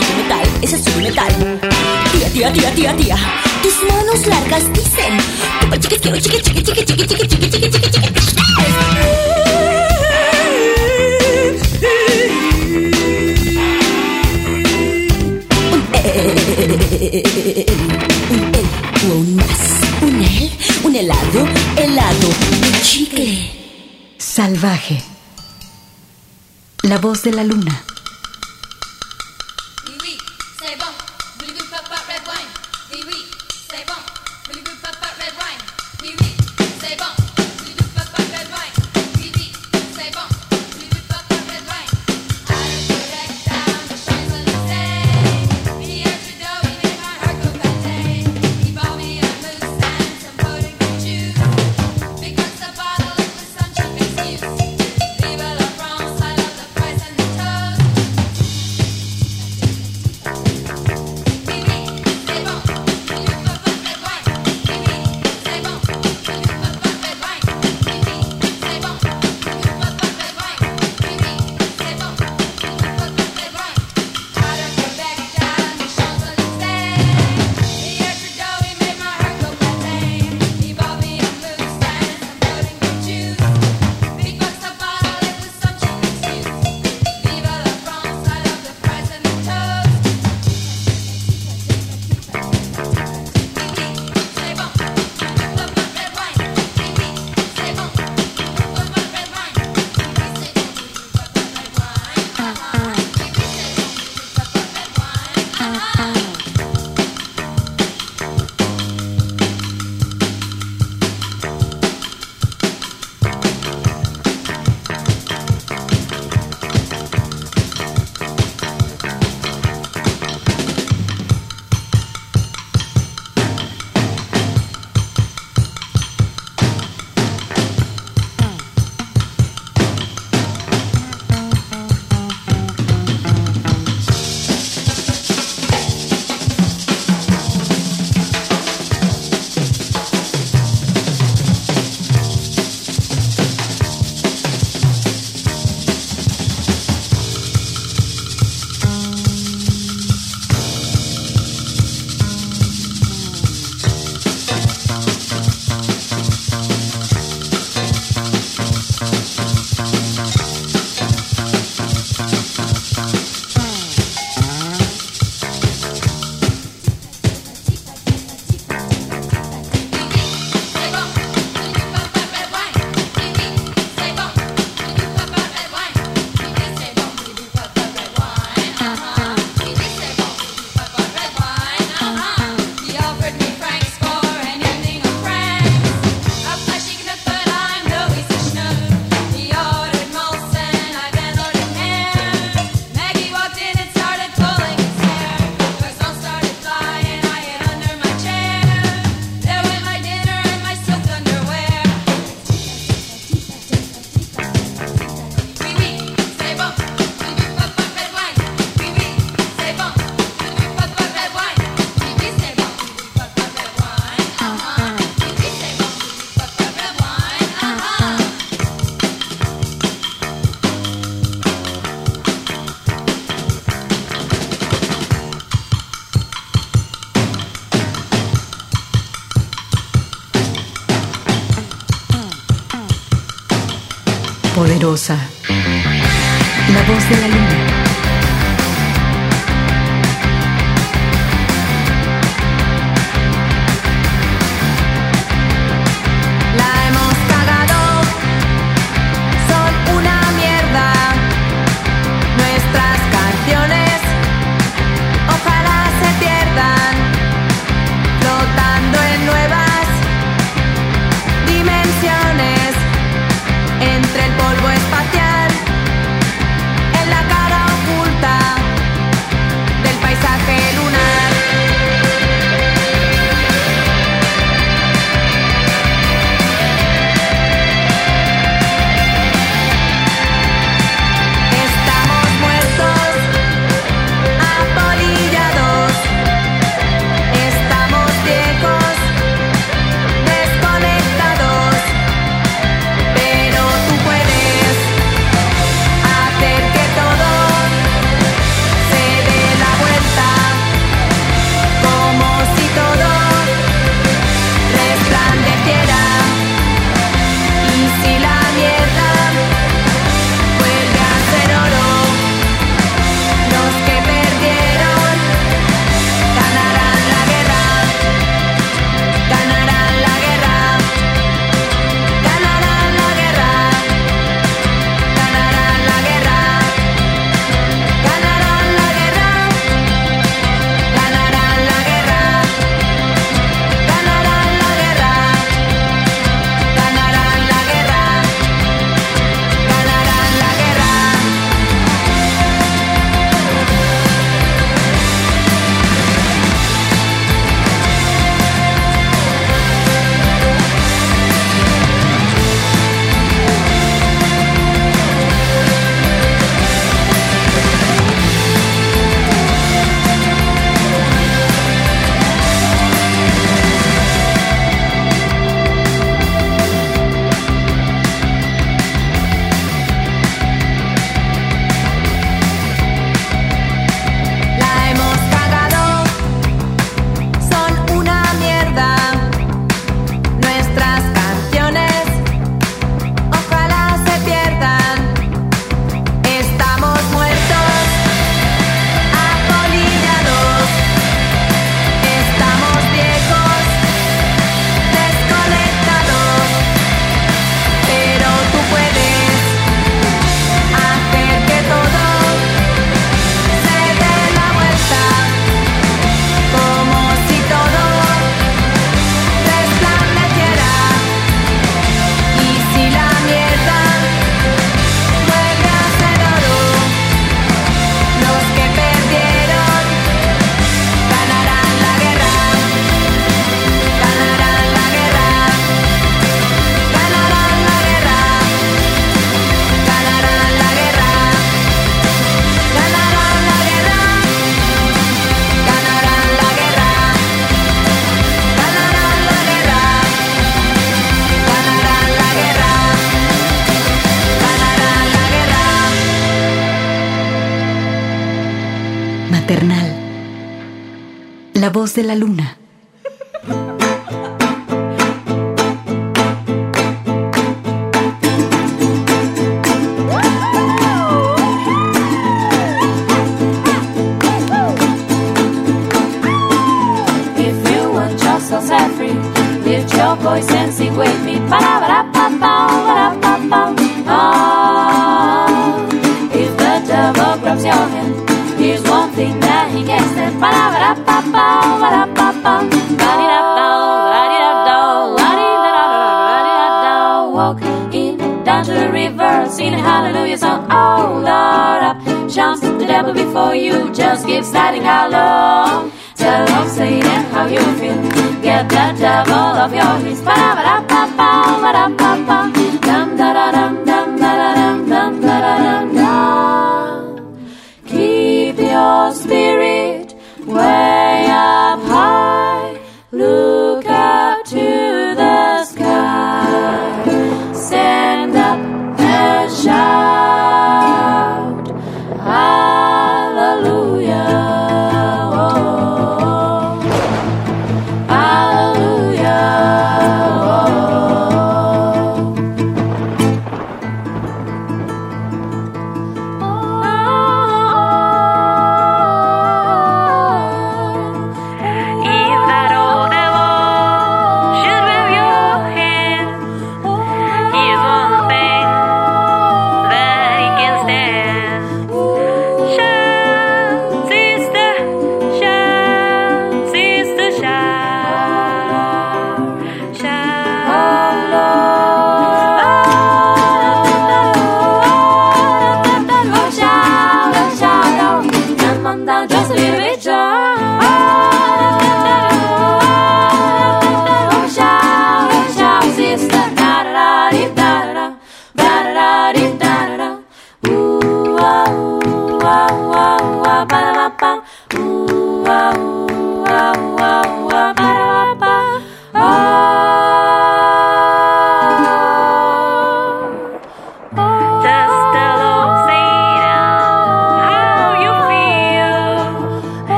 es metal, es tu metal. Tía, tía, tía, tía, tía. Tus manos largas dicen. Chica, chica, chica, Un más, un el, un helado, helado, un chicle. Salvaje. La voz de la luna. Mendoza.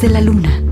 De la luna.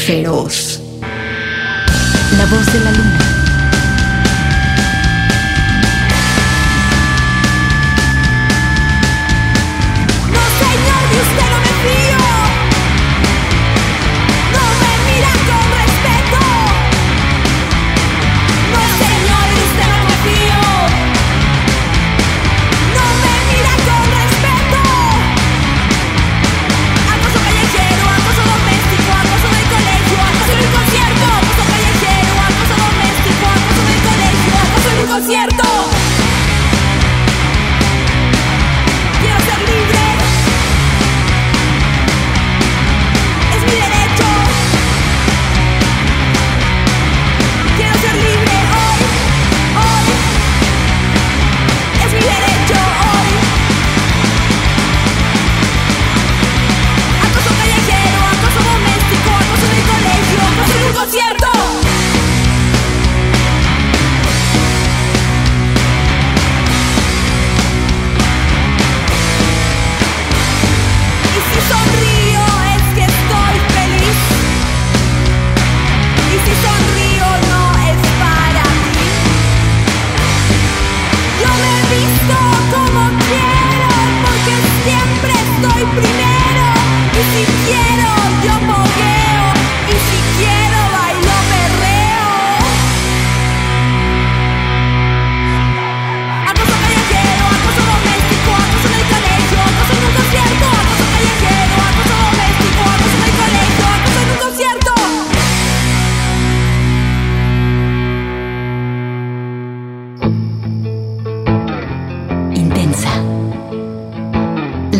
feroz. La voz de la luna.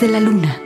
De la luna.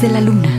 De la luna.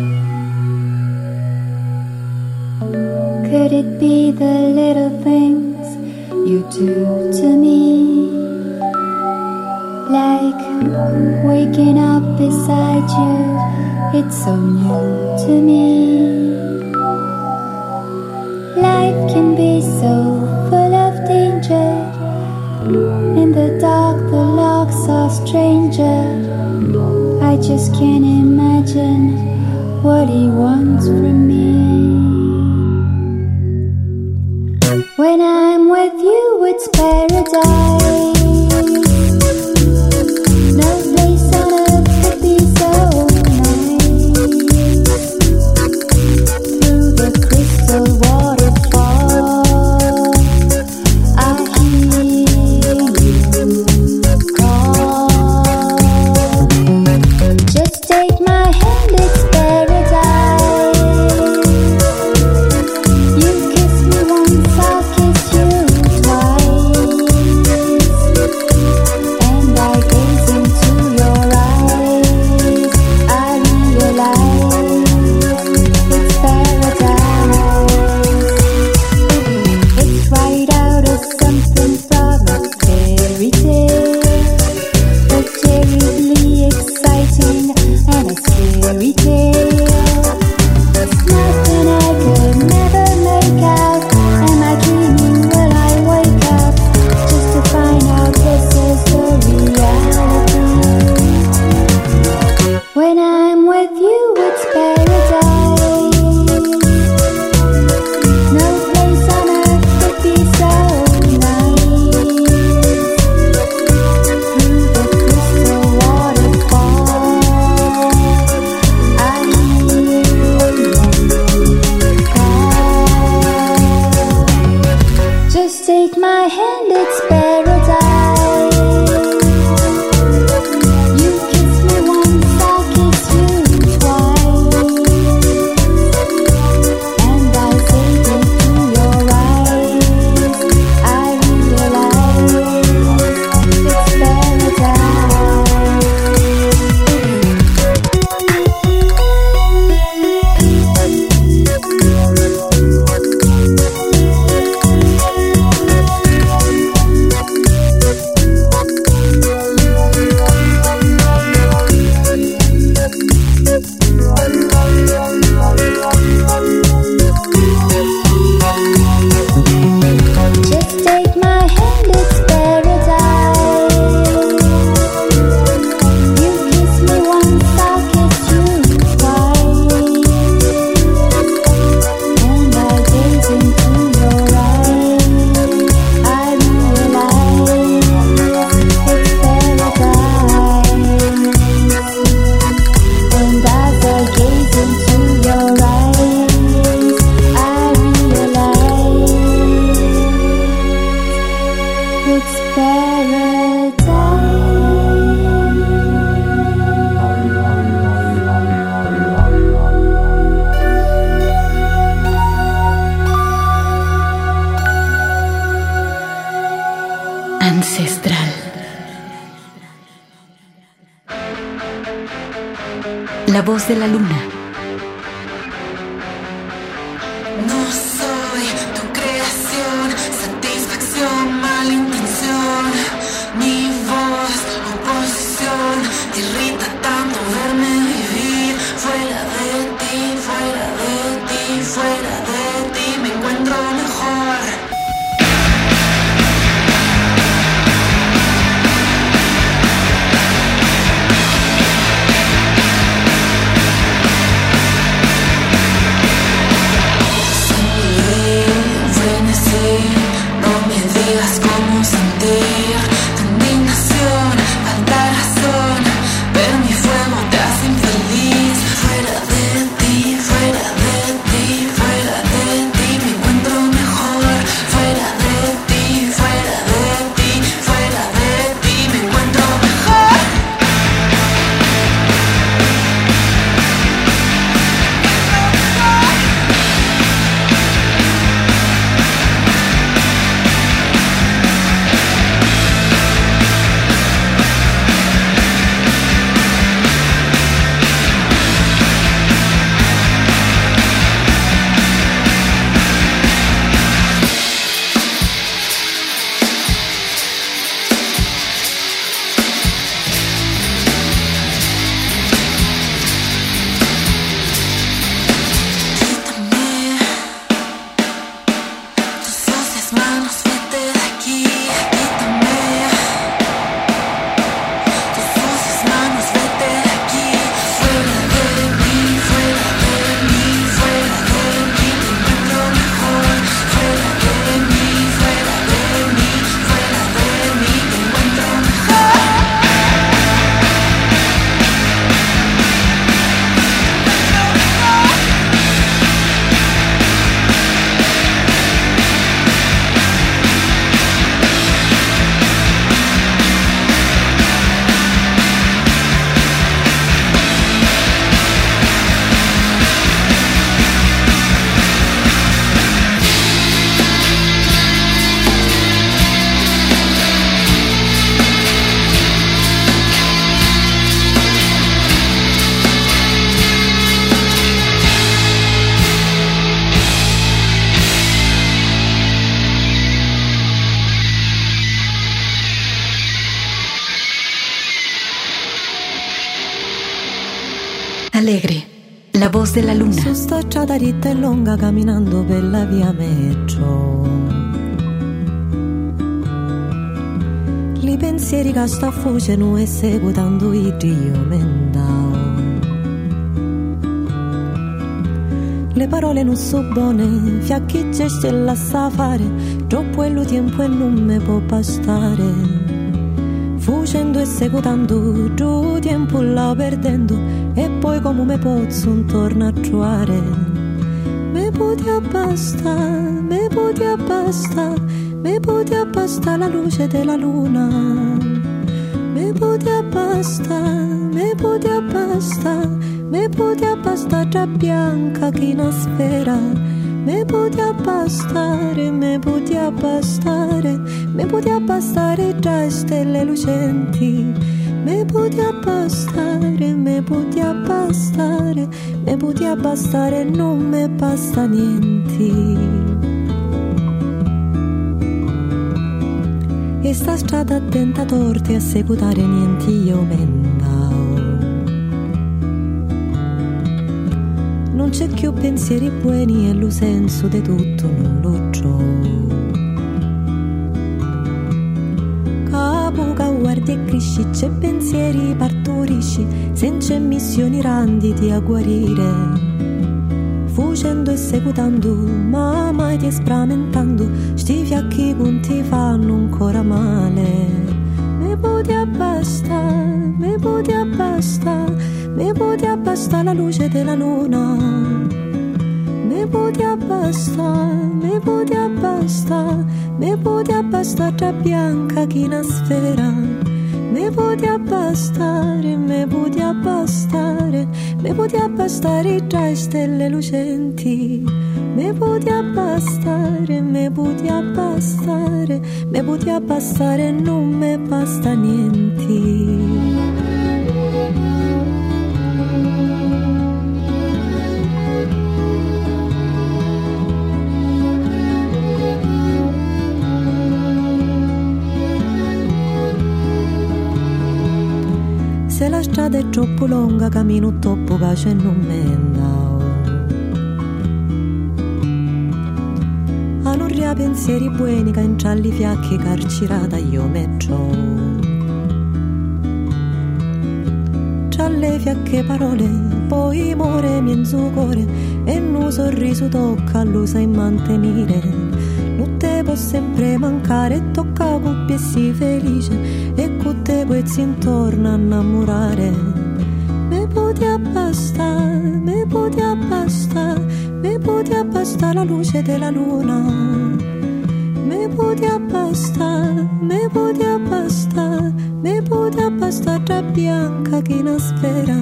La voz de la luna. Su strada ritta e lunga camminando per la via metro. Li pensieri che sta fuceno e seguitando i Dio mendao. Le parole non so buone, fiacchi gesti e la sa fare, troppo è lo tempo e non me può bastare. Fucendo e seguitando, tu tempo la perdendo, e poi come me posso un torno a trovare. Me puti abbasta, me puti abbasta, me puti abbasta la luce della luna. Me puti abbasta, me puti abbasta, me puti abbasta tra bianca che una sfera. Me puti abbastare, me puti abbastare, me puti abbastare tra stelle lucenti. Me puti abbastare, me puti abbastare, me puti abbastare, non me basta niente. E sta strada attenta torti a seguitare niente io mendao. Non c'è più pensieri buoni e lo senso di tutto non lo trovo. Guardi e cresci, c'è pensieri partorisci, senza missioni randiti a guarire. Fucendo e seguitando, ma mai ti spramentando, sti fiacchi con ti fanno ancora male. Me puti abbasta, me puti abbasta, me puti abbasta la luce della luna. Me puti abbasta, me puti abbasta, me puti abbasta tra bianca che una sfera. Me puti abbastare, me puti abbastare, me puti abbastare tra stelle lucenti. Me puti abbastare, me puti abbastare, me puti abbastare, non me basta niente. Strada è troppo lunga, cammino troppo pace e non me andavo. A non ria pensieri buoni che incialli fiacchi carcerata io me trovo. C'alle fiacche parole, poi more mienzo cuore e un sorriso tocca lo sai mantenere. Non te può sempre mancare, tocca felice e con te pezzi intorno a innamorare. Me puti abbastare, me puti abbastare, me puti abbastare la luce della luna. Me puti abbastare, me puti abbastare, me puti abbastare tra bianca che una sfera.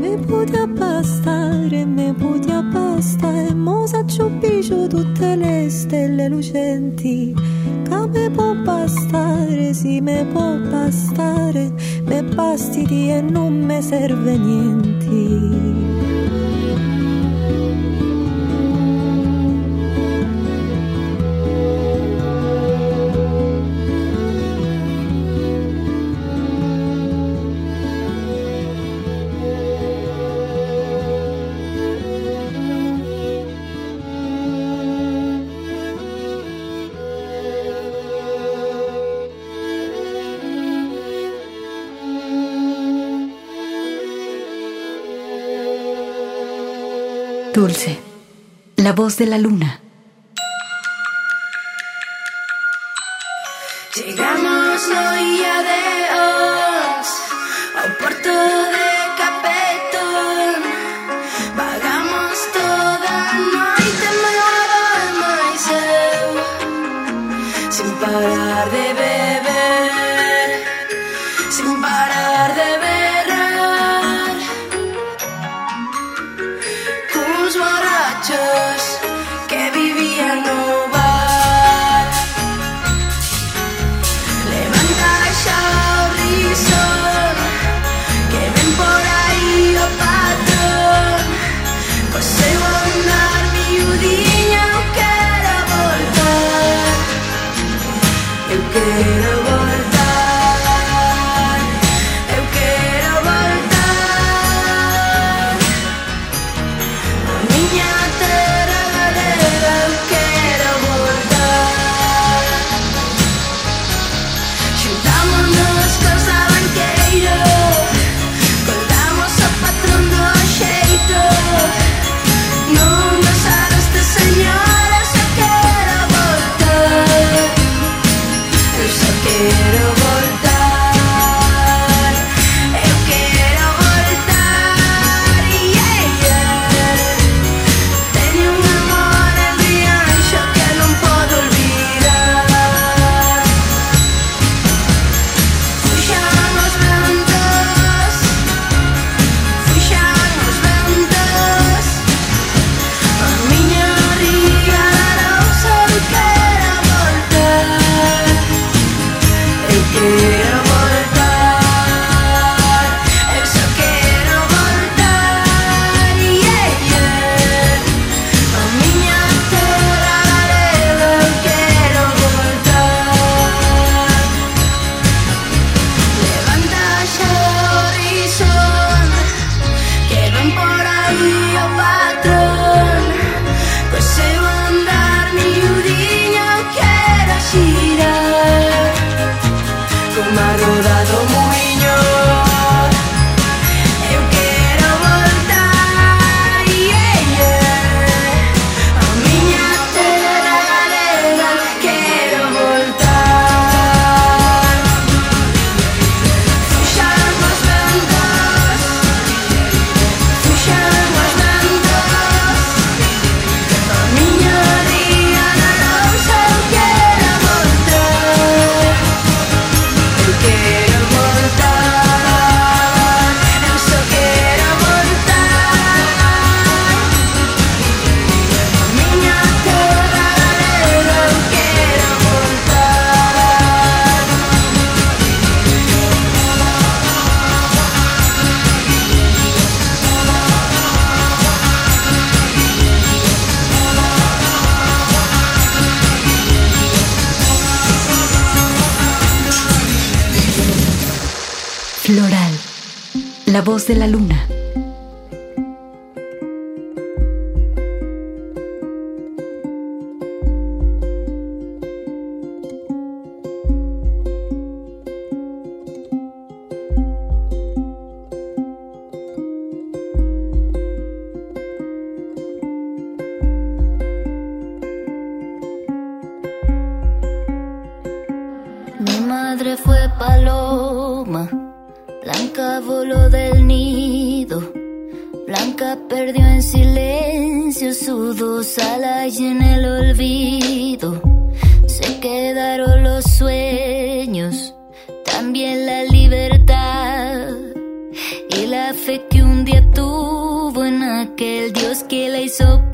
Me puti abbastare, me puti abbastare, mo s'acciuppicio tutte le stelle lucenti. Che può bastare, sì me può bastare, me basti di e non me serve niente. Dulce, la voz de la luna. de la luna. nunca perdió en silencio su dos alas y en el olvido. Se quedaron los sueños, también la libertad y la fe que un día tuvo en aquel Dios que la hizo